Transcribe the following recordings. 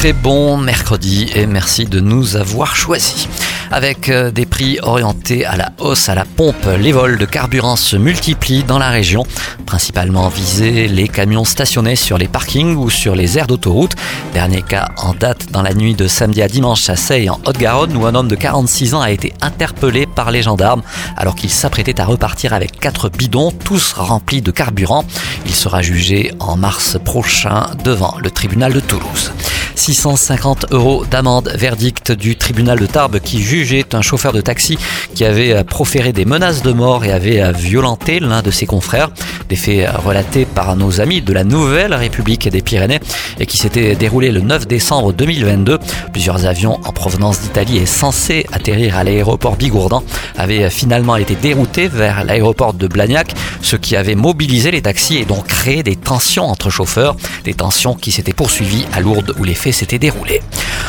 Très bon mercredi et merci de nous avoir choisis. Avec euh, des prix orientés à la hausse à la pompe, les vols de carburant se multiplient dans la région, principalement visés les camions stationnés sur les parkings ou sur les aires d'autoroute. Dernier cas en date dans la nuit de samedi à dimanche à Seille en Haute-Garonne où un homme de 46 ans a été interpellé par les gendarmes alors qu'il s'apprêtait à repartir avec quatre bidons, tous remplis de carburant. Il sera jugé en mars prochain devant le tribunal de Toulouse. 650 euros d'amende, verdict du tribunal de Tarbes qui jugeait un chauffeur de taxi qui avait proféré des menaces de mort et avait violenté l'un de ses confrères. Des faits relatés par nos amis de la Nouvelle République des Pyrénées et qui s'était déroulé le 9 décembre 2022. Plusieurs avions en provenance d'Italie et censés atterrir à l'aéroport Bigourdan avaient finalement été déroutés vers l'aéroport de Blagnac, ce qui avait mobilisé les taxis et donc créé des tensions entre chauffeurs, des tensions qui s'étaient poursuivies à Lourdes où les faits s'était déroulé.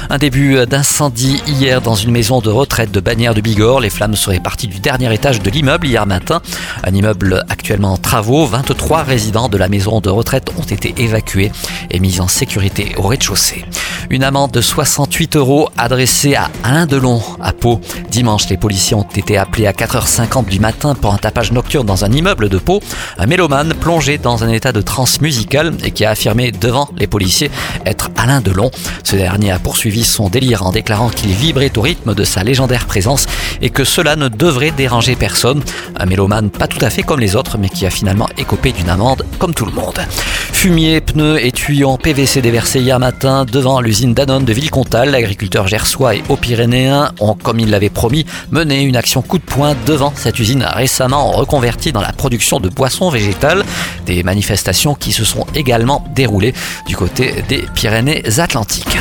Un début d'incendie hier dans une maison de retraite de Bagnères de Bigorre. Les flammes seraient parties du dernier étage de l'immeuble hier matin. Un immeuble actuellement en travaux. 23 résidents de la maison de retraite ont été évacués et mis en sécurité au rez-de-chaussée. Une amende de 68 euros adressée à Alain Delon à Pau. Dimanche, les policiers ont été appelés à 4h50 du matin pour un tapage nocturne dans un immeuble de Pau. Un mélomane plongé dans un état de transe musicale et qui a affirmé devant les policiers être Alain Delon. Ce dernier a poursuivi son délire en déclarant qu'il vibrait au rythme de sa légendaire présence et que cela ne devrait déranger personne. Un mélomane pas tout à fait comme les autres mais qui a finalement écopé d'une amende comme tout le monde. Fumier, pneus et en PVC déversés hier matin devant l'usine Danone de Villecontal. L'agriculteur gersois et haut-pyrénéen ont, comme il l'avait promis, mené une action coup de poing devant cette usine récemment reconvertie dans la production de boissons végétales. Des manifestations qui se sont également déroulées du côté des Pyrénées Atlantiques.